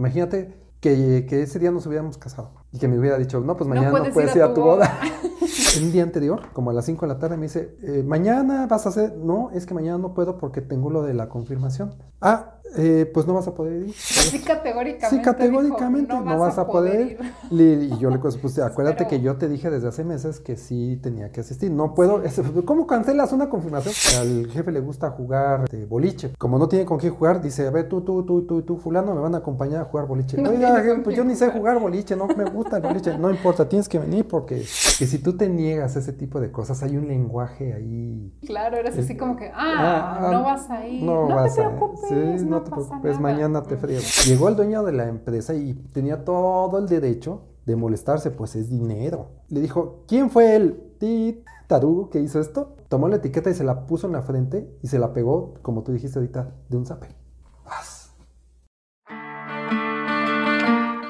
Imagínate que, que, ese día nos hubiéramos casado y que me hubiera dicho, no, pues mañana no puedes, ir, a tu, boda. Un día anterior, como a las 5 de la tarde, me dice, eh, mañana vas a hacer, no, es que mañana no puedo porque tengo lo de la confirmación. Ah, eh, pues no vas a poder ir. Sí, categóricamente. Sí, categóricamente no, vas, a poder, ir. Y yo le puse, acuérdate que yo te dije desde hace meses que sí tenía que asistir. No puedo. ¿Cómo cancelas una confirmación? Al jefe le gusta jugar de boliche. Como no tiene con quién jugar, dice, a ver, tú, tú, tú, tú, tú, fulano, me van a acompañar a jugar boliche. Oiga, pues yo ni sé jugar boliche, no me gusta el boliche. No importa, tienes que venir porque que si tú te niegas a ese tipo de cosas, hay un lenguaje ahí. Claro, eres así como que, ah, ah no vas a ir. No, te preocupes, no no te preocupes, mañana te frío. Llegó el dueño de la empresa y tenía todo el derecho de molestarse, pues es dinero. Le dijo, ¿quién fue el tarugo que hizo esto? Tomó la etiqueta y se la puso en la frente y se la pegó, como tú dijiste ahorita, de un zape.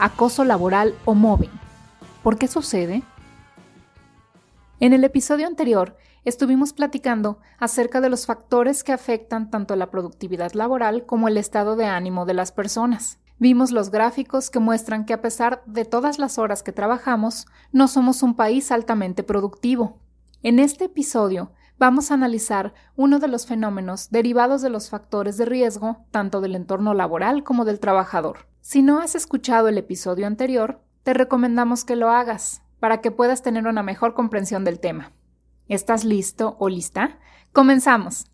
acoso laboral o mobbing. ¿Por qué sucede? En el episodio anterior estuvimos platicando acerca de los factores que afectan tanto la productividad laboral como el estado de ánimo de las personas. Vimos los gráficos que muestran que a pesar de todas las horas que trabajamos, no somos un país altamente productivo. En este episodio vamos a analizar uno de los fenómenos derivados de los factores de riesgo, tanto del entorno laboral como del trabajador. Si no has escuchado el episodio anterior, te recomendamos que lo hagas para que puedas tener una mejor comprensión del tema. ¿Estás listo o lista? Comenzamos.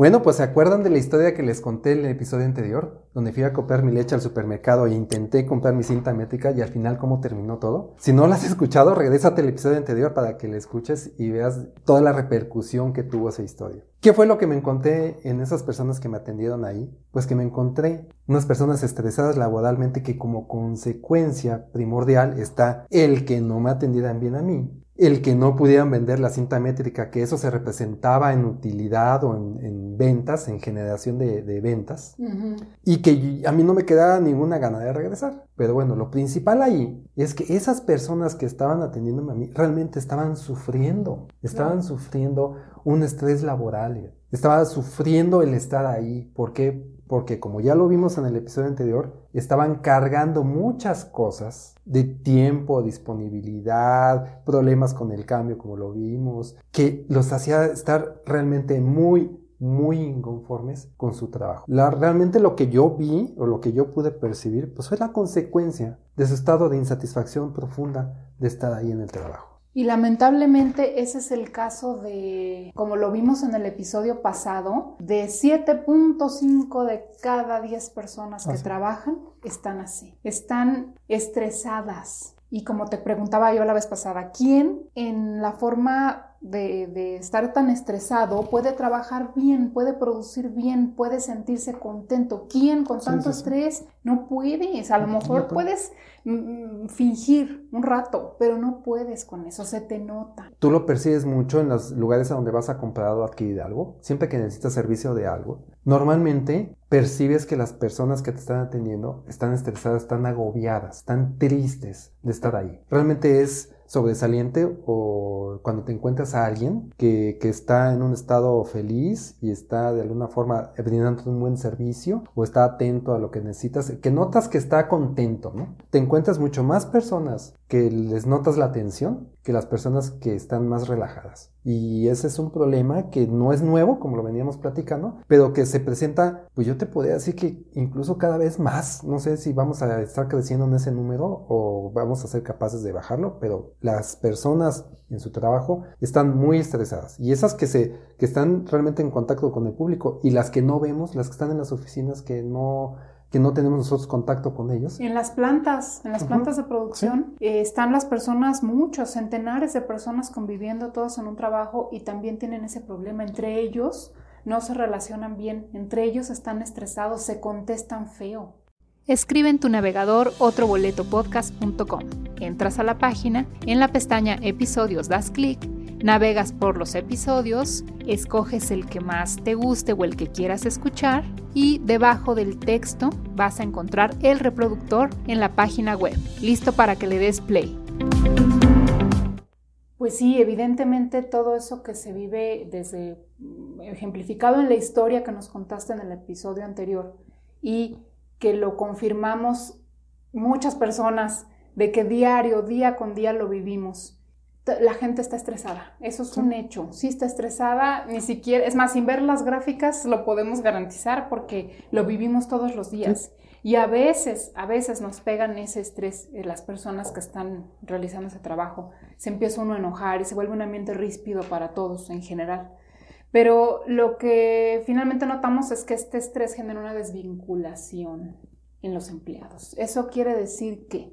Bueno, pues se acuerdan de la historia que les conté en el episodio anterior, donde fui a comprar mi leche al supermercado e intenté comprar mi cinta métrica y al final cómo terminó todo. Si no la has escuchado, regrésate al episodio anterior para que la escuches y veas toda la repercusión que tuvo esa historia. ¿Qué fue lo que me encontré en esas personas que me atendieron ahí? Pues que me encontré unas personas estresadas laboralmente que como consecuencia primordial está el que no me atendieran bien a mí el que no pudieran vender la cinta métrica, que eso se representaba en utilidad o en, ventas, en generación de, ventas, y que a mí no me quedaba ninguna gana de regresar. Pero bueno, lo principal ahí es que esas personas que estaban atendiéndome a mí realmente estaban sufriendo, estaban sufriendo un estrés laboral, estaban sufriendo el estar ahí. ¿Por qué? porque como ya lo vimos en el episodio anterior, estaban cargando muchas cosas de tiempo, disponibilidad, problemas con el cambio como lo vimos, que los hacía estar realmente muy, muy inconformes con su trabajo. realmente lo que yo vi o lo que yo pude percibir, pues fue la consecuencia de su estado de insatisfacción profunda de estar ahí en el trabajo. Y lamentablemente ese es el caso de, como lo vimos en el episodio pasado, de 7.5 de cada 10 personas que trabajan están así, están estresadas. Y como te preguntaba yo la vez pasada, ¿quién en la forma de, estar tan estresado puede trabajar bien, puede producir bien, puede sentirse contento. ¿Quién con tanto estrés no puedes? A lo mejor puedes mm, fingir un rato, pero no puedes con eso, se te nota. ¿Tú lo percibes mucho en los lugares a donde vas a comprar o adquirir algo? Siempre que necesitas servicio de algo. Normalmente percibes que las personas que te están atendiendo están estresadas, están agobiadas, están tristes de estar ahí. Realmente es sobresaliente o cuando te encuentras a alguien que, que, está en un estado feliz y está de alguna forma brindando un buen servicio o está atento a lo que necesitas, que notas que está contento, ¿no? Te encuentras mucho más personas que les notas la atención que las personas que están más relajadas. Y ese es un problema que no es nuevo, como lo veníamos platicando, pero que se presenta, pues yo te podría decir que incluso cada vez más, no sé si vamos a estar creciendo en ese número o vamos a ser capaces de bajarlo, pero las personas en su trabajo están muy estresadas. Y esas que, se, que están realmente en contacto con el público y las que no vemos, las que están en las oficinas que no que no tenemos nosotros contacto con ellos. En las plantas, en las plantas de producción, eh, están las personas, muchos, centenares de personas conviviendo todos en un trabajo y también tienen ese problema. Entre ellos no se relacionan bien, entre ellos están estresados, se contestan feo. Escribe en tu navegador otroboletopodcast.com. Entras a la página, en la pestaña Episodios das clic Navegas por los episodios, escoges el que más te guste o el que quieras escuchar y debajo del texto vas a encontrar el reproductor en la página web, listo para que le des play. Pues sí, evidentemente todo eso que se vive desde mm, ejemplificado en la historia que nos contaste en el episodio anterior y que lo confirmamos muchas personas de que diario, día con día lo vivimos la gente está estresada. Eso es un hecho. Sí está estresada, ni siquiera, es más, sin ver las gráficas lo podemos garantizar porque lo vivimos todos los días. Y a veces, a veces nos pegan ese estrés eh, las personas que están realizando ese trabajo. Se empieza uno a enojar y se vuelve un ambiente ríspido para todos en general. Pero lo que finalmente notamos es que este estrés genera una desvinculación en los empleados. Eso quiere decir que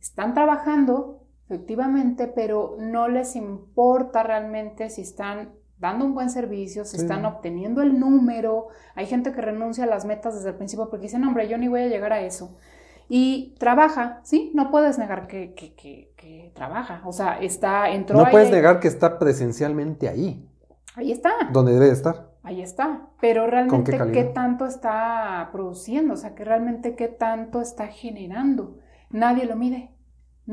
están trabajando, efectivamente, pero no les importa realmente si están dando un buen servicio, si están obteniendo el número. Hay gente que renuncia a las metas desde el principio porque dicen, hombre, yo ni voy a llegar a eso. Y trabaja, ¿sí? No puedes negar que, que, que, trabaja. O sea, está, entró No puedes negar que está presencialmente ahí. Ahí está. Donde debe estar. Ahí está. Pero realmente, qué, ¿qué tanto está produciendo? O sea, que realmente qué tanto está generando. Nadie lo mide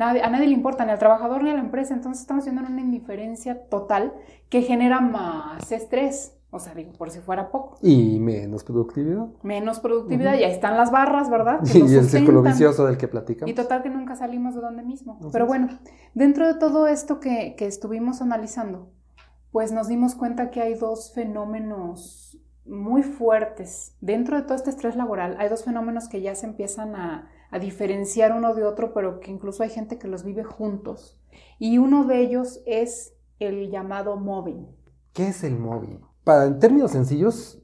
a nadie le importa, ni al trabajador ni a la empresa, entonces estamos viendo una indiferencia total que genera más estrés. O sea, digo, por si fuera poco. Y menos productividad. Menos productividad, y ahí están las barras, ¿verdad? y el círculo vicioso del que platicamos. Y total que nunca salimos de donde mismo. Pero bueno, dentro de todo esto que, que estuvimos analizando, pues nos dimos cuenta que hay dos fenómenos muy fuertes. Dentro de todo este estrés laboral, hay dos fenómenos que ya se empiezan a, a diferenciar uno de otro, pero que incluso hay gente que los vive juntos. Y uno de ellos es el llamado mobbing. ¿Qué es el mobbing? Para, en términos sencillos,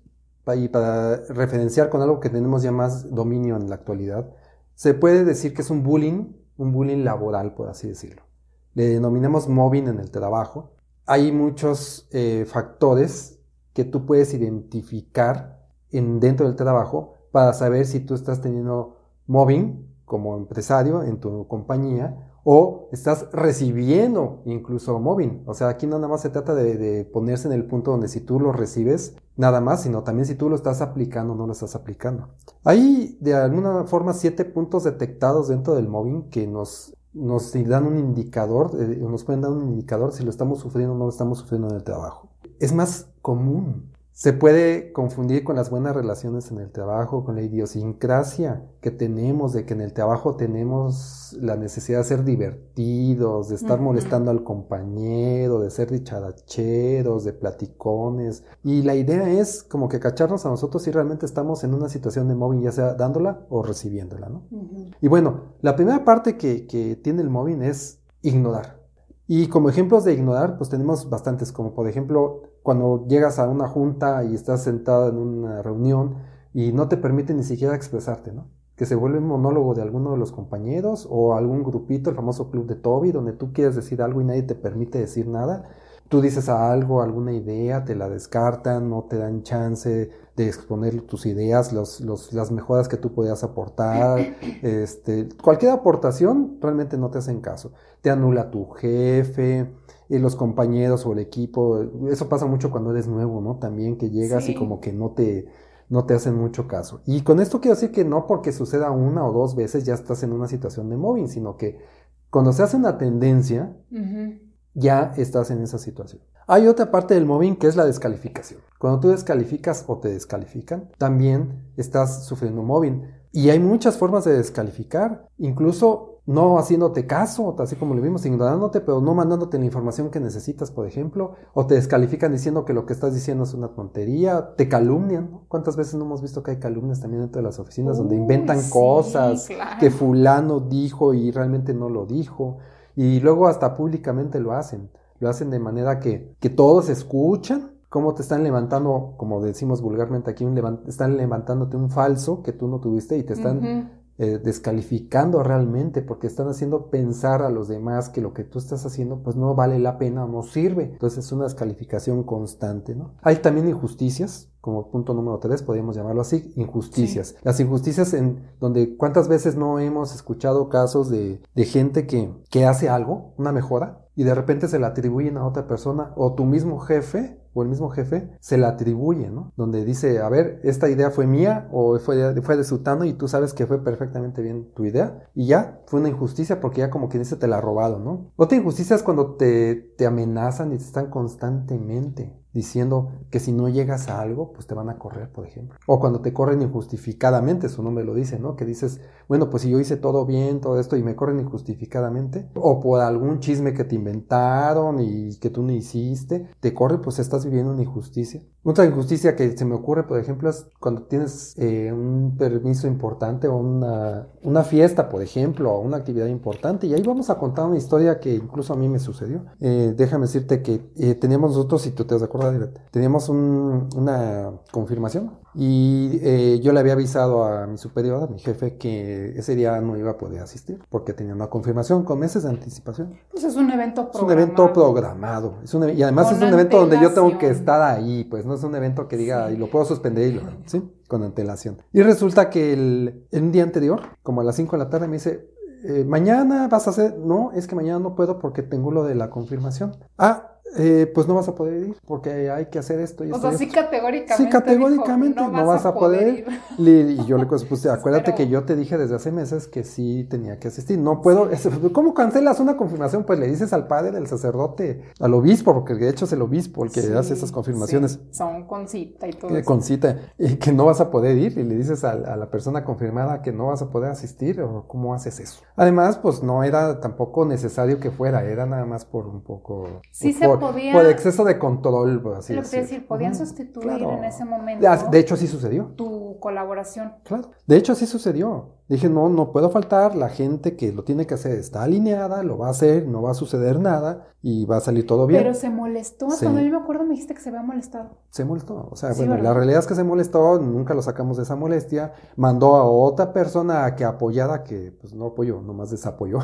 y para referenciar con algo que tenemos ya más dominio en la actualidad, se puede decir que es un bullying, un bullying laboral, por así decirlo. Le denominamos mobbing en el trabajo. Hay muchos eh, factores que tú puedes identificar en, dentro del trabajo para saber si tú estás teniendo mobbing como empresario en tu compañía o estás recibiendo incluso mobbing. O sea, aquí nada más se trata de, ponerse en el punto donde si tú lo recibes, nada más, sino también si tú lo estás aplicando o no lo estás aplicando. Hay de alguna forma siete puntos detectados dentro del mobbing que nos, nos dan un indicador, eh, nos pueden dar un indicador si lo estamos sufriendo o no lo estamos sufriendo en el trabajo. Es más común se puede confundir con las buenas relaciones en el trabajo, con la idiosincrasia que tenemos, de que en el trabajo tenemos la necesidad de ser divertidos, de estar molestando al compañero, de ser dicharacheros, de platicones. Y la idea es como que cacharnos a nosotros si realmente estamos en una situación de mobbing, ya sea dándola o recibiéndola, ¿no? Y bueno, la primera parte que, que tiene el mobbing es ignorar. Y como ejemplos de ignorar, pues tenemos bastantes, como por ejemplo cuando llegas a una junta y estás sentado en una reunión y no te permite ni siquiera expresarte, ¿no? Que se vuelve un monólogo de alguno de los compañeros o algún grupito, el famoso club de Toby, donde tú quieres decir algo y nadie te permite decir nada. Tú dices algo, alguna idea, te la descartan, no te dan chance de exponer tus ideas, los, los, las mejoras que tú podías aportar. Este, cualquier aportación realmente no te hacen caso. Te anula tu jefe, y los compañeros o el equipo. Eso pasa mucho cuando eres nuevo, ¿no? También que llegas y como que no te, no te hacen mucho caso. Y con esto quiero decir que no porque suceda una o dos veces ya estás en una situación de mobbing, sino que cuando se hace una tendencia, ya estás en esa situación. Hay otra parte del mobbing que es la descalificación. Cuando tú descalificas o te descalifican, también estás sufriendo mobbing. Y hay muchas formas de descalificar. Incluso no haciéndote caso, así como lo vimos, ignorándote, pero no mandándote la información que necesitas, por ejemplo, o te descalifican diciendo que lo que estás diciendo es una tontería, te calumnian. ¿Cuántas veces no hemos visto que hay calumnias también dentro de las oficinas donde inventan cosas que fulano dijo y realmente no lo dijo? Y luego hasta públicamente lo hacen. Lo hacen de manera que, que todos escuchan cómo te están levantando, como decimos vulgarmente aquí, un están levantándote un falso que tú no tuviste y te están eh, descalificando realmente porque están haciendo pensar a los demás que lo que tú estás haciendo pues no vale la pena o no sirve. Entonces es una descalificación constante, ¿no? Hay también injusticias, como punto número tres, podríamos llamarlo así, injusticias. Las injusticias en donde cuántas veces no hemos escuchado casos de, de gente que, que hace algo, una mejora, y de repente se la atribuyen a otra persona o tu mismo jefe o el mismo jefe se la atribuye, ¿no? Donde dice, a ver, esta idea fue mía o fue de, fue de Sutano y tú sabes que fue perfectamente bien tu idea y ya fue una injusticia porque ya como quien dice te la ha robado, ¿no? Otra injusticia es cuando te, te amenazan y te están constantemente diciendo que si no llegas a algo, pues te van a correr, por ejemplo. O cuando te corren injustificadamente, su nombre lo dice, ¿no? Que dices, bueno, pues si yo hice todo bien, todo esto, y me corren injustificadamente, o por algún chisme que te inventaron y que tú no hiciste, te corre, pues estás viviendo una injusticia. Otra injusticia que se me ocurre, por ejemplo, es cuando tienes eh, un permiso importante o una, una, fiesta, por ejemplo, o una actividad importante, y ahí vamos a contar una historia que incluso a mí me sucedió. Eh, déjame decirte que eh, teníamos nosotros, si tú te acuerdas, teníamos una confirmación y eh, yo le había avisado a mi superior, a mi jefe, que ese día no iba a poder asistir porque tenía una confirmación con meses de anticipación. Pues es un evento programado. Es un evento programado. y además es un evento donde yo tengo que estar ahí, pues no es un evento que diga y lo puedo suspender y lo, ¿sí? Con antelación. Y resulta que el, un día anterior, como a las 5 de la tarde, me dice, eh, mañana vas a hacer, no, es que mañana no puedo porque tengo lo de la confirmación. Ah, eh, pues no vas a poder ir porque hay que hacer esto y o esto. Sea, sí categóricamente. Sí, categóricamente no, vas, a poder. y yo le pues acuérdate que yo te dije desde hace meses que sí tenía que asistir. No puedo. ¿Cómo cancelas una confirmación? Pues le dices al padre del sacerdote, al obispo, porque de hecho es el obispo el que hace esas confirmaciones. Son con cita y todo. Eh, con cita. Y que no vas a poder ir y le dices a, la persona confirmada que no vas a poder asistir o cómo haces eso. Además, pues no era tampoco necesario que fuera, era nada más por un poco. Sí, se por exceso de control, por así Lo que decir, podían sustituir en ese momento. De hecho, así sucedió. Tu colaboración. Claro. De hecho, así sucedió. Dije, no, no puedo faltar. La gente que lo tiene que hacer está alineada, lo va a hacer, no va a suceder nada y va a salir todo bien. Pero se molestó. Cuando yo me acuerdo me dijiste que se había molestado. Se molestó. O sea, bueno, la realidad es que se molestó, nunca lo sacamos de esa molestia. Mandó a otra persona a que apoyara, que pues no apoyó, nomás desapoyó.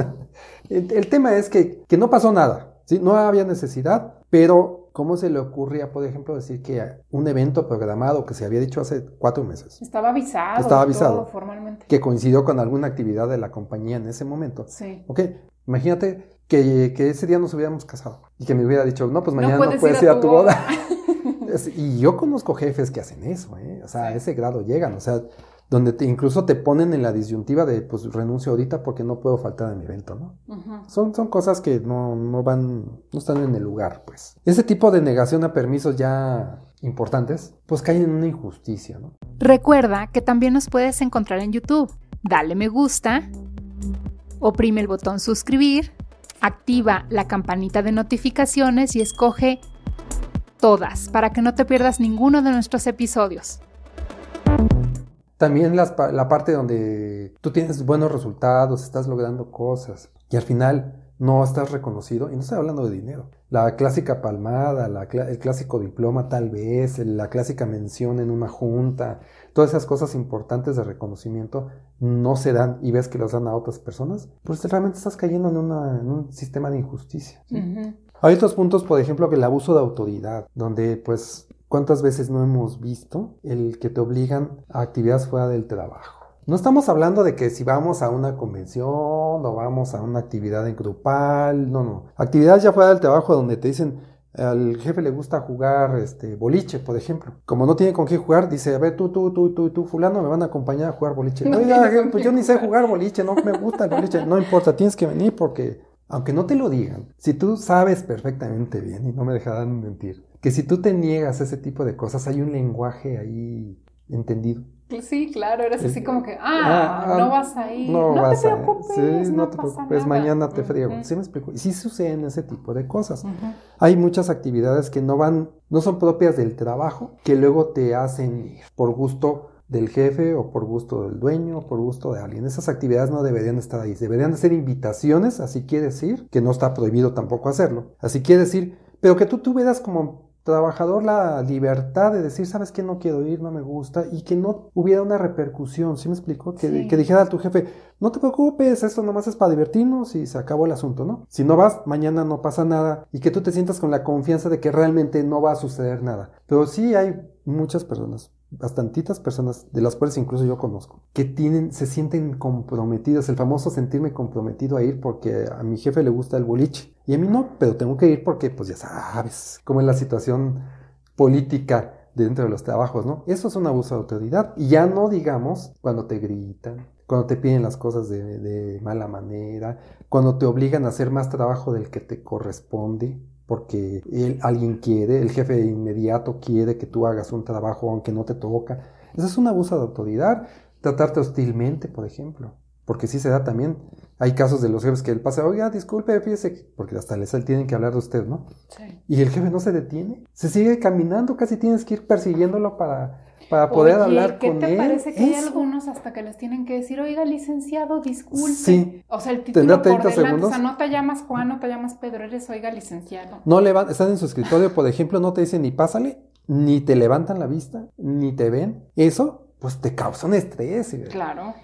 el, el tema es que, que no pasó nada. ¿Sí? No había necesidad, pero ¿cómo se le ocurría, por ejemplo, decir que un evento programado que se había dicho hace cuatro meses? Estaba avisado. Estaba avisado. formalmente. Que coincidió con alguna actividad de la compañía en ese momento. Sí. Ok, imagínate que, ese día nos hubiéramos casado y que me hubiera dicho, no, pues mañana no puedes, ir, a tu, boda. y yo conozco jefes que hacen eso, ¿eh? O sea, a ese grado llegan, o sea donde te, incluso te ponen en la disyuntiva de, pues renuncio ahorita porque no puedo faltar a mi evento, ¿no? son, son cosas que no, no van, no están en el lugar, pues. Ese tipo de negación a permisos ya importantes, pues caen en una injusticia, ¿no? Recuerda que también nos puedes encontrar en YouTube. Dale me gusta, oprime el botón suscribir, activa la campanita de notificaciones y escoge todas para que no te pierdas ninguno de nuestros episodios. También la parte donde tú tienes buenos resultados, estás logrando cosas y al final no estás reconocido, y no estoy hablando de dinero, la clásica palmada, el clásico diploma tal vez, la clásica mención en una junta, todas esas cosas importantes de reconocimiento no se dan y ves que los dan a otras personas, pues realmente estás cayendo en, un sistema de injusticia. Hay otros puntos, por ejemplo, que el abuso de autoridad, donde pues ¿Cuántas veces no hemos visto el que te obligan a actividades fuera del trabajo? No estamos hablando de que si vamos a una convención o vamos a una actividad en grupal, no, no. Actividades ya fuera del trabajo donde te dicen, al jefe le gusta jugar este boliche, por ejemplo. Como no tiene con qué jugar, dice, a ver, tú, tú, tú, tú, tú, fulano, me van a acompañar a jugar boliche. Oiga, pues yo ni sé jugar boliche, no me gusta el boliche. No importa, tienes que venir porque, aunque no te lo digan, si tú sabes perfectamente bien, y no me dejarán mentir, que si tú te niegas a ese tipo de cosas, hay un lenguaje ahí entendido. Sí, claro, eres así como que, ah, ah no vas a ir, no, te preocupes, no, te preocupes, mañana te friego. ¿Sí me explico? Y sí suceden ese tipo de cosas. Hay muchas actividades que no van, no son propias del trabajo, que luego te hacen ir por gusto del jefe o por gusto del dueño o por gusto de alguien. Esas actividades no deberían estar ahí, deberían de ser invitaciones, así quiere decir, que no está prohibido tampoco hacerlo. Así quiere decir, pero que tú tuvieras como trabajador la libertad de decir, sabes que no quiero ir, no me gusta, y que no hubiera una repercusión, ¿sí me explico? Que, que dijera a tu jefe, no te preocupes, esto nomás es para divertirnos y se acabó el asunto, ¿no? Si no vas, mañana no pasa nada, y que tú te sientas con la confianza de que realmente no va a suceder nada. Pero sí hay muchas personas, bastantitas personas, de las cuales incluso yo conozco, que tienen, se sienten comprometidos, el famoso sentirme comprometido a ir porque a mi jefe le gusta el boliche y a mí no, pero tengo que ir porque pues ya sabes cómo es la situación política dentro de los trabajos, ¿no? Eso es un abuso de autoridad y ya no digamos cuando te gritan, cuando te piden las cosas de mala manera, cuando te obligan a hacer más trabajo del que te corresponde, porque él, alguien quiere, el jefe de inmediato quiere que tú hagas un trabajo aunque no te toca. Eso es un abuso de autoridad. Tratarte hostilmente, por ejemplo. Porque sí se da también. Hay casos de los jefes que él pasa, oiga, disculpe, fíjese, porque hasta les tienen que hablar de usted, ¿no? Sí. Y el jefe no se detiene. Se sigue caminando, casi tienes que ir persiguiéndolo para para poder hablar con él. ¿Qué te parece que hay algunos hasta que les tienen que decir, oiga, licenciado, disculpe? Sí. O sea, el título por delante, segundos? o sea, no te llamas Juan, no te llamas Pedro, eres, oiga, licenciado. No le están en su escritorio, por ejemplo, no te dicen ni pásale, ni te levantan la vista, ni te ven. Eso, pues te causa un estrés. Claro.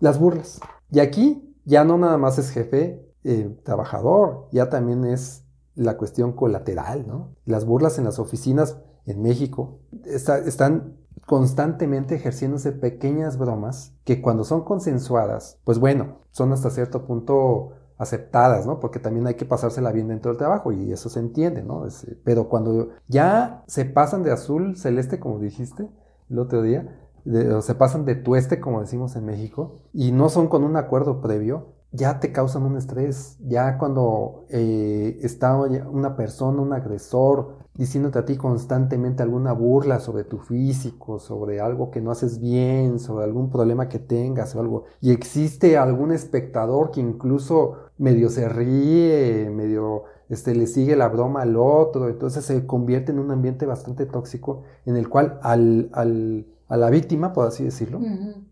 Las burlas. Y aquí ya no nada más es jefe eh, trabajador, ya también es la cuestión colateral, ¿no? Las burlas en las oficinas en México están constantemente ejerciéndose pequeñas bromas que cuando son consensuadas, pues bueno, son hasta cierto punto aceptadas, ¿no? Porque también hay que pasársela bien dentro del trabajo y eso se entiende, ¿no? pero cuando ya se pasan de azul celeste, como dijiste el otro día, o se pasan de tueste, como decimos en México, y no son con un acuerdo previo, ya te causan un estrés. Ya cuando eh, está una persona, un agresor, diciéndote a ti constantemente alguna burla sobre tu físico, sobre algo que no haces bien, sobre algún problema que tengas o algo, y existe algún espectador que incluso medio se ríe, medio este, le sigue la broma al otro, entonces se convierte en un ambiente bastante tóxico en el cual al, al, a la víctima, por así decirlo,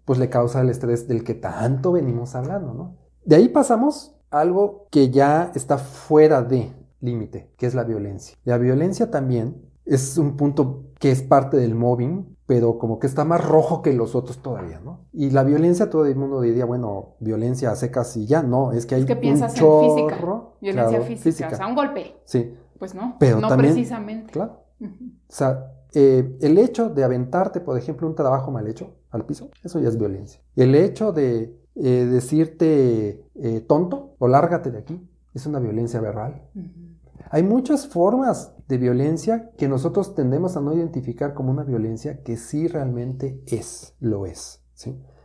pues le causa el estrés del que tanto venimos hablando, ¿no? De ahí pasamos a algo que ya está fuera de, límite, que es la violencia. La violencia también es un punto que es parte del mobbing, pero como que está más rojo que los otros todavía, ¿no? Y la violencia, todo el mundo diría, bueno, violencia a secas y ya, no, es que hay es que piensas en física, violencia física, o sea, un golpe. Sí. Pues no, pero no precisamente. Claro. O sea, eh, el hecho de aventarte, por ejemplo, un trabajo mal hecho al piso, eso ya es violencia. El hecho de eh, decirte eh, tonto o lárgate de aquí, es una violencia verbal. Hay muchas formas de violencia que nosotros tendemos a no identificar como una violencia que sí realmente es, lo es.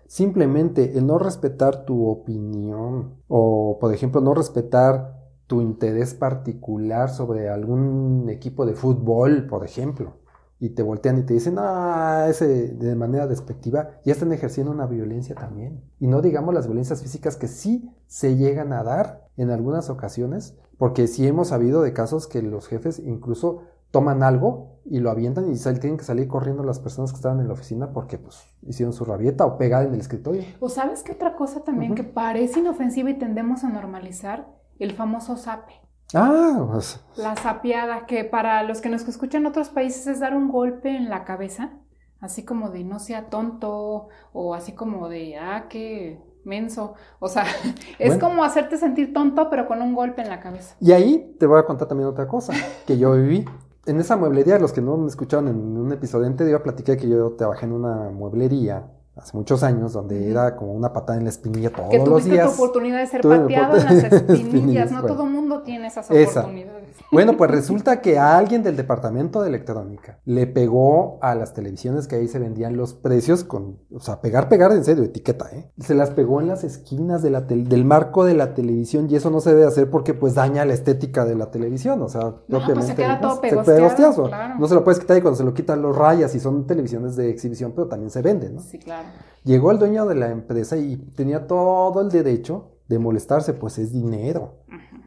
Simplemente el no respetar tu opinión o, por ejemplo, no respetar tu interés particular sobre algún equipo de fútbol, por ejemplo, y te voltean y te dicen, ah, ese de manera despectiva, ya están ejerciendo una violencia también. Y no digamos las violencias físicas que sí se llegan a dar en algunas ocasiones, porque sí hemos sabido de casos que los jefes incluso toman algo y lo avientan y tienen que salir corriendo las personas que estaban en la oficina porque pues hicieron su rabieta o pegada en el escritorio. O sabes qué otra cosa también que parece inofensiva y tendemos a normalizar, el famoso sape. Ah, pues. La sapeada, que para los que nos escuchan en otros países es dar un golpe en la cabeza, así como de no sea tonto, o así como de, ah, qué menso. O sea, es como hacerte sentir tonto, pero con un golpe en la cabeza. Y ahí te voy a contar también otra cosa que yo viví. En esa mueblería, los que no me escucharon en un episodio anterior, platiqué que yo trabajé en una mueblería hace muchos años, donde era como una patada en la espinilla todos que los días. tu oportunidad de ser pateado en las espinillas, no todo mundo tiene esas oportunidades. Bueno, pues resulta que a alguien del departamento de electrónica le pegó a las televisiones que ahí se vendían los precios con, o sea, pegar, pegar en serio, etiqueta, ¿eh? Se las pegó en las esquinas de la del marco de la televisión y eso no se debe hacer porque pues daña la estética de la televisión, o sea, No, pues propiamente. se queda todo se pegosteado, pegosteazo. claro. No se lo puedes quitar y cuando se lo quitan los rayas y son televisiones de exhibición, pero también se venden, ¿no? Sí, claro. Llegó el dueño de la empresa y tenía todo el derecho de molestarse, pues es dinero.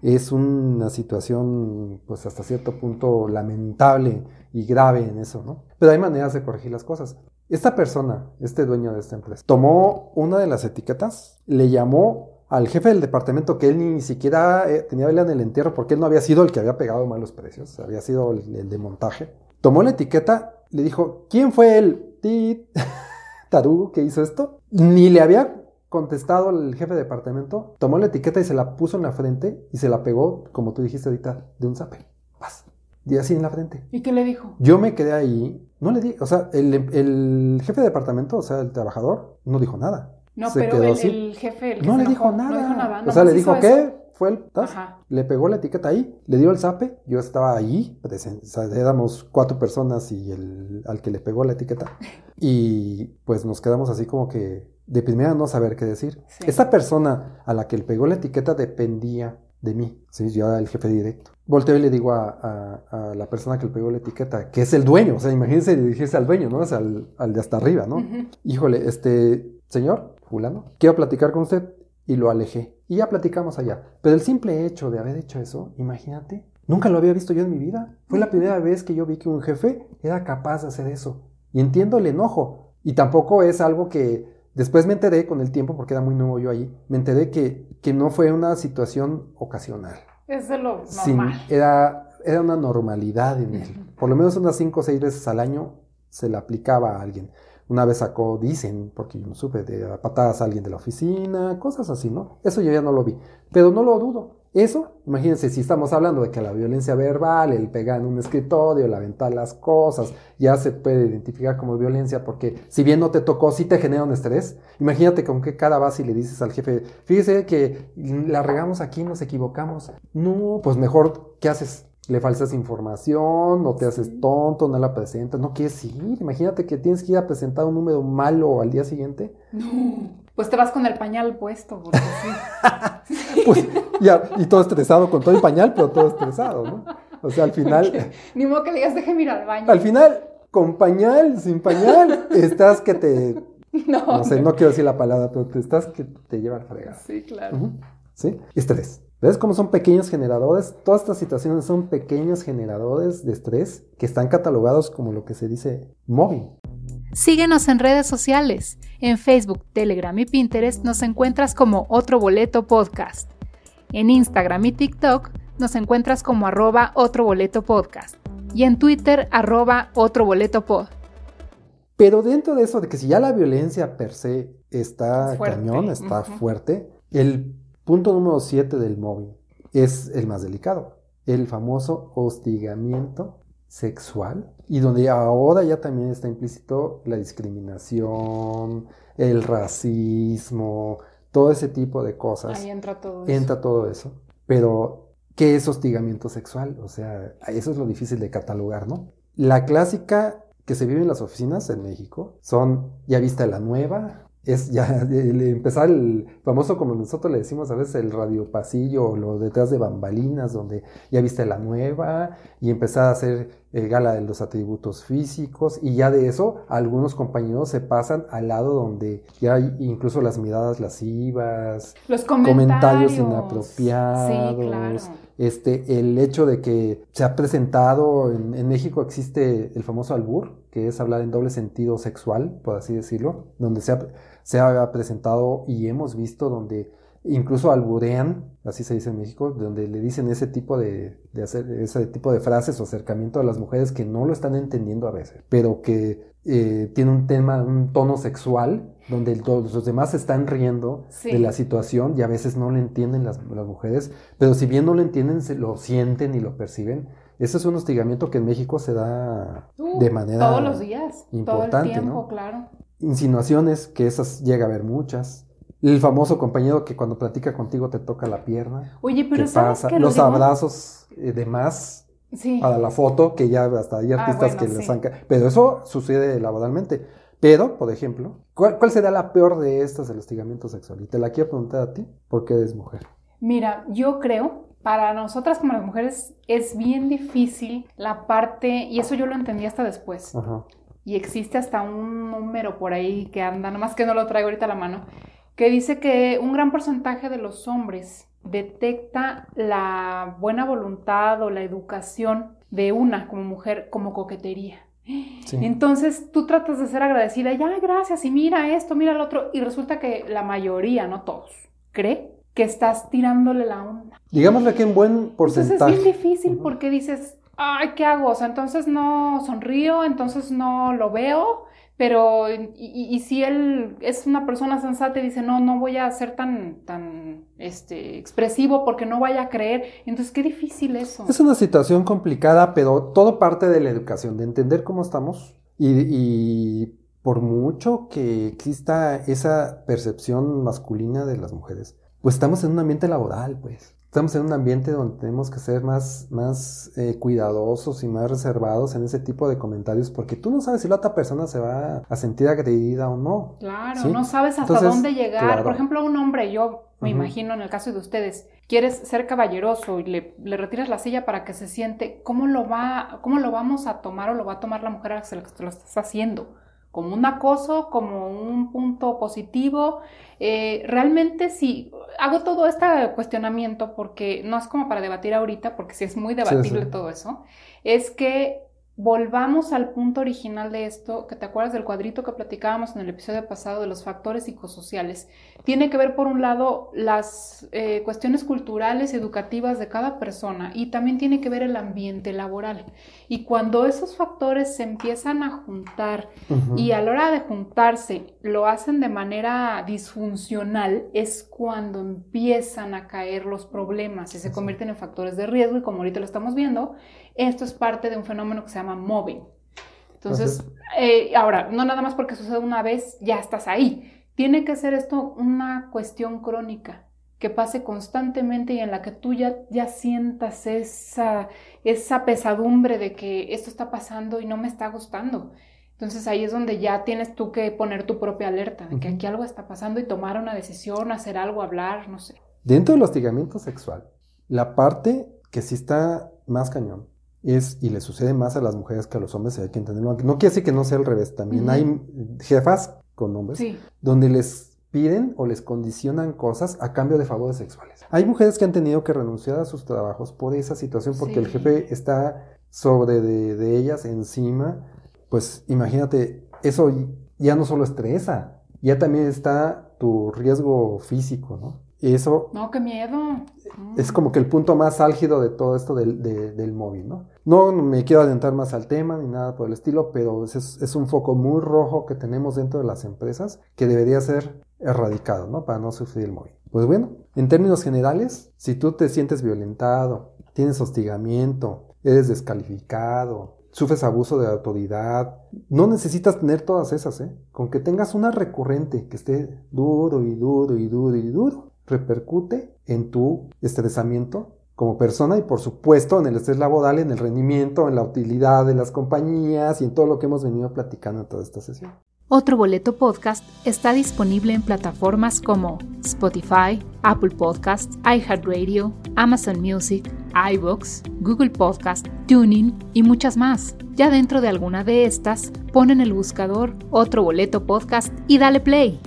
Es una situación, pues hasta cierto punto lamentable y grave en eso, ¿no? Pero hay maneras de corregir las cosas. Esta persona, este dueño de esta empresa, tomó una de las etiquetas, le llamó al jefe del departamento que él ni siquiera eh, tenía en el entierro porque él no había sido el que había pegado malos precios, había sido el, el de montaje. Tomó la etiqueta, le dijo, ¿quién fue el tarugo que hizo esto? Ni le había contestado el jefe de departamento, tomó la etiqueta y se la puso en la frente y se la pegó, como tú dijiste ahorita, de un zape. Paz. Y así en la frente. ¿Y qué le dijo? Yo me quedé ahí, no le di, o sea, el, el jefe de departamento, o sea, el trabajador, no dijo nada. No, Se pero quedó el, el jefe, el que No se le enojó, dijo nada. No dijo nada. o sea, le dijo ¿qué? eso. Fue el tas, Ajá. le pegó la etiqueta ahí, le dio el zape, yo estaba ahí, presen- o sea, éramos cuatro personas y el al que le pegó la etiqueta. Y pues nos quedamos así como que de primera no saber qué decir. Sí. Esta persona a la que le pegó la etiqueta dependía de mí, ¿sí? yo era el jefe directo. Volteo y le digo a, a- a la persona que le pegó la etiqueta, que es el dueño, o sea, imagínense dirigirse al dueño, ¿no? O sea, al, al de hasta arriba, ¿no? Híjole, este, señor, fulano, quiero platicar con usted. Y lo alejé. Y ya platicamos allá. Pero el simple hecho de haber hecho eso, imagínate, nunca lo había visto yo en mi vida. Fue la primera vez que yo vi que un jefe era capaz de hacer eso. Y entiendo el enojo. Y tampoco es algo que después me enteré con el tiempo, porque era muy nuevo yo ahí, me enteré que, que no fue una situación ocasional. Es de lo Sin- normal. era, era una normalidad en él. Por lo menos unas cinco o seis veces al año se le aplicaba a alguien. Una vez sacó, dicen, porque yo no supe, de patadas a alguien de la oficina, cosas así, ¿no? Eso yo ya no lo vi. Pero no lo dudo. Eso, imagínense, si estamos hablando de que la violencia verbal, el pegar en un escritorio, el aventar las cosas, ya se puede identificar como violencia porque si bien no te tocó, sí te genera un estrés. Imagínate con qué cara vas y le dices al jefe, fíjese que la regamos aquí, nos equivocamos. No, pues mejor, ¿qué haces? Le falsas información, no te haces tonto, no la presentas, no quieres ir. Imagínate que tienes que ir a presentar un número malo al día siguiente. No. Pues te vas con el pañal puesto, porque sí. Pues y todo estresado, con todo el pañal, pero todo estresado, ¿no? O sea, al final, Ni modo que le digas, déjeme ir al baño. al final, con pañal, sin pañal, estás que te, No, no sé, no quiero decir la palabra, pero te estás que te llevan fregado. Sí, claro. ¿Sí? Estrés. ¿Ves cómo son pequeños generadores? Todas estas situaciones son pequeños generadores de estrés que están catalogados como lo que se dice móvil. Síguenos en redes sociales. En Facebook, Telegram y Pinterest nos encuentras como Otro Boleto Podcast. En Instagram y TikTok nos encuentras como arroba Otro Boleto Podcast. Y en Twitter, arroba Otro Boleto Pod. Pero dentro de eso, de que si ya la violencia per se está Es cañón, está fuerte, el punto número 7 del móvil es el más delicado, el famoso hostigamiento sexual, y donde ahora ya también está implícito la discriminación, el racismo, todo ese tipo de cosas. Ahí entra todo eso. entra todo eso. Pero, ¿qué es hostigamiento sexual? O sea, eso es lo difícil de catalogar, ¿no? La clásica que se vive en las oficinas en México son, ya viste la nueva, es ya el empezar el famoso, como nosotros le decimos a veces, el radio pasillo o lo detrás de bambalinas, donde ya viste la nueva y empezar a hacer eh, gala de los atributos físicos y ya de eso algunos compañeros se pasan al lado donde ya hay incluso las miradas lascivas, Los comentarios comentarios. inapropiados. Sí, claro. Este, el hecho de que se ha presentado, en, en México existe el famoso albur, que es hablar en doble sentido sexual, por así decirlo, donde se ha, se ha presentado y hemos visto donde incluso alburean, así se dice en México, donde le dicen ese tipo de, de hacer, ese tipo de frases o acercamiento a las mujeres que no lo están entendiendo a veces, pero que eh, tiene un tema, un tono sexual, donde todos los demás están riendo Sí. de la situación y a veces no lo entienden las, las mujeres, pero si bien no lo entienden, se lo sienten y lo perciben. Ese es un hostigamiento que en México se da Uh, de manera Todos los días. todo importante, el tiempo, ¿no? claro. insinuaciones, que esas llega a haber muchas, El famoso compañero que cuando platica contigo te toca la pierna. Oye, pero ¿Qué ¿sabes pasa? lo Los digo? abrazos eh, de más Sí. para la foto, que ya hasta hay Ah, artistas bueno, que les sí. han... Pero eso sucede laboralmente. Pero, por ejemplo, ¿cuál, cuál sería la peor de estas del hostigamiento sexual? Y te la quiero preguntar a ti, porque eres mujer. Mira, yo creo, para nosotras como las mujeres es bien difícil la parte, y eso yo lo entendí hasta después, Ajá. y existe hasta un número por ahí que anda, nomás que no lo traigo ahorita a la mano, que dice que un gran porcentaje de los hombres detecta la buena voluntad o la educación de una como mujer como coquetería. Sí. Entonces tú tratas de ser agradecida, ya, gracias, y mira esto, mira lo otro, y resulta que la mayoría, no todos, cree que estás tirándole la onda. Digámosle que en buen Entonces es porcentaje. bien difícil porque dices, ay, ¿qué hago? O sea, entonces no sonrío, entonces no lo veo, pero y, y- si él es una persona sensata y dice, no, no voy a ser tan, tan, este, expresivo porque no vaya a creer, entonces qué difícil eso. Es una situación complicada, pero todo parte de la educación, de entender cómo estamos y, y por mucho que exista esa percepción masculina de las mujeres, pues estamos en un ambiente laboral, pues. Estamos en un ambiente donde tenemos que ser más, más eh, cuidadosos y más reservados en ese tipo de comentarios, porque tú no sabes si la otra persona se va a sentir agredida o no. Claro, ¿Sí? no sabes hasta Entonces, dónde llegar. claro. Por ejemplo, un hombre, yo me imagino en el caso de ustedes, quieres ser caballeroso y le, le retiras la silla para que se siente, ¿cómo lo va, cómo lo vamos a tomar o lo va a tomar la mujer a la que se lo estás haciendo? ¿Como un acoso? ¿Como un punto positivo? Eh, realmente sí, hago todo este cuestionamiento porque no es como para debatir ahorita, porque sí es muy debatible sí. todo eso, es que volvamos al punto original de esto, que te acuerdas del cuadrito que platicábamos en el episodio pasado de los factores psicosociales. Tiene que ver, por un lado, las eh, cuestiones culturales, educativas de cada persona y también tiene que ver el ambiente laboral. Y cuando esos factores se empiezan a juntar y a la hora de juntarse lo hacen de manera disfuncional, es cuando empiezan a caer los problemas y se convierten en factores de riesgo y como ahorita lo estamos viendo, esto es parte de un fenómeno que se llama mobbing. Entonces, eh, ahora, no nada más porque sucede una vez, ya estás ahí. Tiene que ser esto una cuestión crónica que pase constantemente y en la que tú ya, ya sientas esa, esa pesadumbre de que esto está pasando y no me está gustando. Entonces ahí es donde ya tienes tú que poner tu propia alerta de que aquí algo está pasando y tomar una decisión, hacer algo, hablar, no sé. Dentro del hostigamiento sexual, la parte que sí está más cañón es, y le sucede más a las mujeres que a los hombres, hay que entenderlo. No quiere decir que no sea al revés, también hay jefas con hombres Sí, donde les piden o les condicionan cosas a cambio de favores sexuales. Hay mujeres que han tenido que renunciar a sus trabajos por esa situación, porque el jefe está sobre de, de ellas, encima. Pues imagínate, eso ya no solo estresa, ya también está tu riesgo físico, ¿no? Y eso no, qué miedo. es como que el punto más álgido de todo esto del, de- del móvil, ¿no? No me quiero adentrar más al tema ni nada por el estilo, pero es, es un foco muy rojo que tenemos dentro de las empresas que debería ser erradicado, ¿no? Para no sufrir el móvil. Pues bueno, en términos generales, si tú te sientes violentado, tienes hostigamiento, eres descalificado, sufres abuso de autoridad, no necesitas tener todas esas, ¿eh? Con que tengas una recurrente que esté duro y duro y duro y duro, repercute en tu estresamiento como persona y por supuesto en el estrés laboral, en el rendimiento, en la utilidad de las compañías y en todo lo que hemos venido platicando en toda esta sesión. Otro Boleto Podcast está disponible en plataformas como Spotify, Apple Podcasts, iHeartRadio, Amazon Music, iVoox, Google Podcast, Tuning y muchas más. Ya dentro de alguna de estas, pon en el buscador Otro Boleto Podcast y dale play.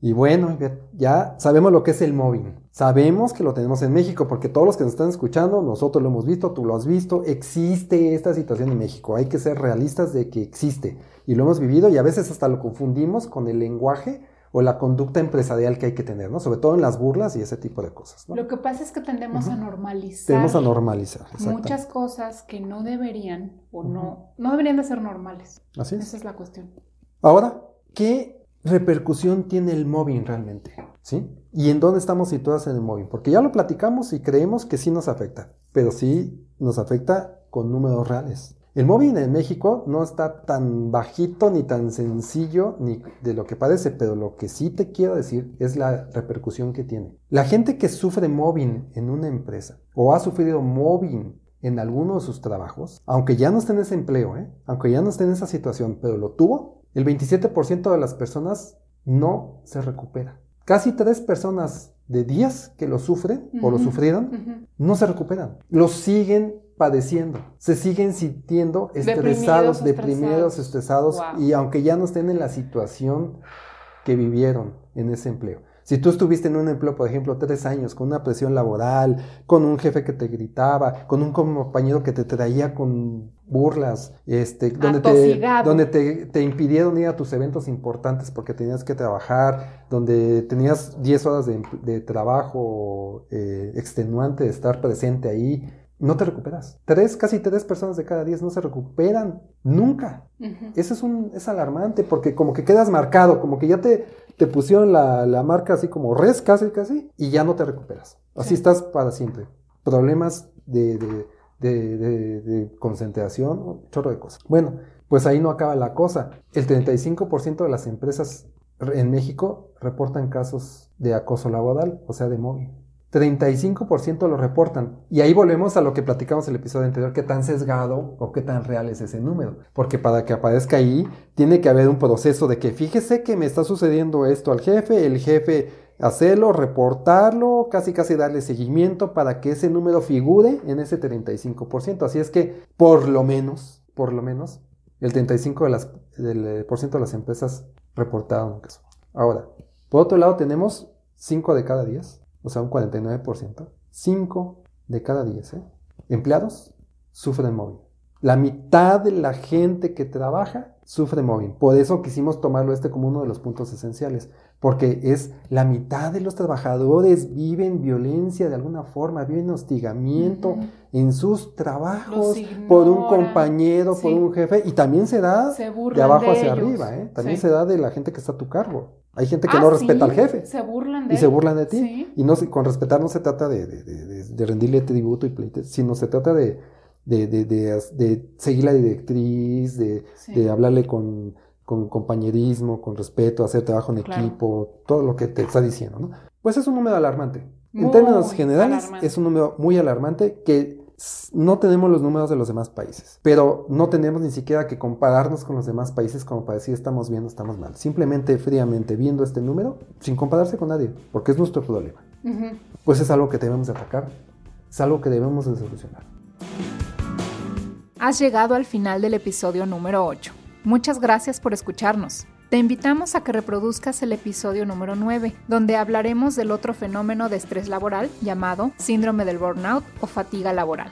Y bueno, ya- sabemos lo que es el móvil. Sabemos que lo tenemos en México porque todos los que nos están escuchando, nosotros lo hemos visto, tú lo has visto, existe esta situación en México. Hay que ser realistas de que existe y lo hemos vivido y a veces hasta lo confundimos con el lenguaje o la conducta empresarial que hay que tener, ¿no? Sobre todo en las burlas y ese tipo de cosas, ¿no? Lo que pasa es que tendemos a normalizar Tenemos a normalizar, muchas cosas que no deberían o no, no deberían de ser normales. Así es. Esa es la cuestión. Ahora, ¿qué repercusión tiene el móvil realmente? ¿Sí? ¿Y en dónde estamos situados en el móvil? Porque ya lo platicamos y creemos que sí nos afecta, pero sí nos afecta con números reales. El mobbing en México no está tan bajito ni tan sencillo ni de lo que parece, pero lo que sí te quiero decir es la repercusión que tiene. La gente que sufre mobbing en una empresa o ha sufrido mobbing en alguno de sus trabajos, aunque ya no esté en ese empleo, ¿eh? aunque ya no esté en esa situación, pero lo tuvo, el 27% de las personas no se recupera. Casi tres personas de días que lo sufren o lo sufrieron, no se recuperan. Lo siguen padeciendo, se siguen sintiendo estresados, deprimidos, estresados, y aunque ya no estén en la situación que vivieron en ese empleo. Si tú estuviste en un empleo, por ejemplo, tres años, con una presión laboral, con un jefe que te gritaba, con un compañero que te traía con burlas, este, donde, te, donde te, impidieron ir a tus eventos importantes porque tenías que trabajar, donde tenías 10 horas de, trabajo eh, extenuante de estar presente ahí, no te recuperas. Tres, casi tres personas de cada diez no se recuperan nunca. Eso es, un, es alarmante porque como que quedas marcado, como que ya te, te pusieron la, marca así como res, casi, casi, y ya no te recuperas. Así estás para siempre. Problemas de, de, concentración, un chorro de cosas. Bueno, pues ahí no acaba la cosa. El 35% de las empresas en México reportan casos de acoso laboral, o sea, de móvil. 35% lo reportan. Y ahí volvemos a lo que platicamos en el episodio anterior, qué tan sesgado o qué tan real es ese número. Porque para que aparezca ahí, tiene que haber un proceso de que fíjese que me está sucediendo esto al jefe, el jefe hacerlo, reportarlo, casi casi darle seguimiento para que ese número figure en ese 35%. Así es que, por lo menos, por lo menos, el 35% de las, eh, por ciento de las empresas reportaron caso. Ahora, por otro lado, tenemos 5 de cada 10 o sea, un 49%, 5 de cada 10 ¿eh? empleados sufren móvil. La mitad de la gente que trabaja sufre móvil. Por eso quisimos tomarlo este como uno de los puntos esenciales, porque es la mitad de los trabajadores viven violencia de alguna forma, viven hostigamiento en sus trabajos por un compañero, por un jefe, y también se da de abajo hacia arriba, ¿eh? también se da de la gente que está a tu cargo. Hay gente que ah, no respeta al jefe. Se burlan de Y se burlan de ti. Y no, con respetar no se trata de, de, rendirle tributo y pleite, sino se trata de, de, seguir la directriz, de, hablarle con, compañerismo, con respeto, hacer trabajo en equipo, todo lo que te está diciendo, ¿no? Pues es un número alarmante. en términos generales, es un número muy alarmante que no tenemos los números de los demás países, pero no tenemos ni siquiera que compararnos con los demás países como para decir estamos bien o estamos mal. Simplemente fríamente viendo este número sin compararse con nadie, porque es nuestro problema. Pues es algo que debemos atacar, es algo que debemos de solucionar. Has llegado al final del episodio número 8. Muchas gracias por escucharnos. Te invitamos a que reproduzcas el episodio número 9, donde hablaremos del otro fenómeno de estrés laboral llamado síndrome del burnout o fatiga laboral.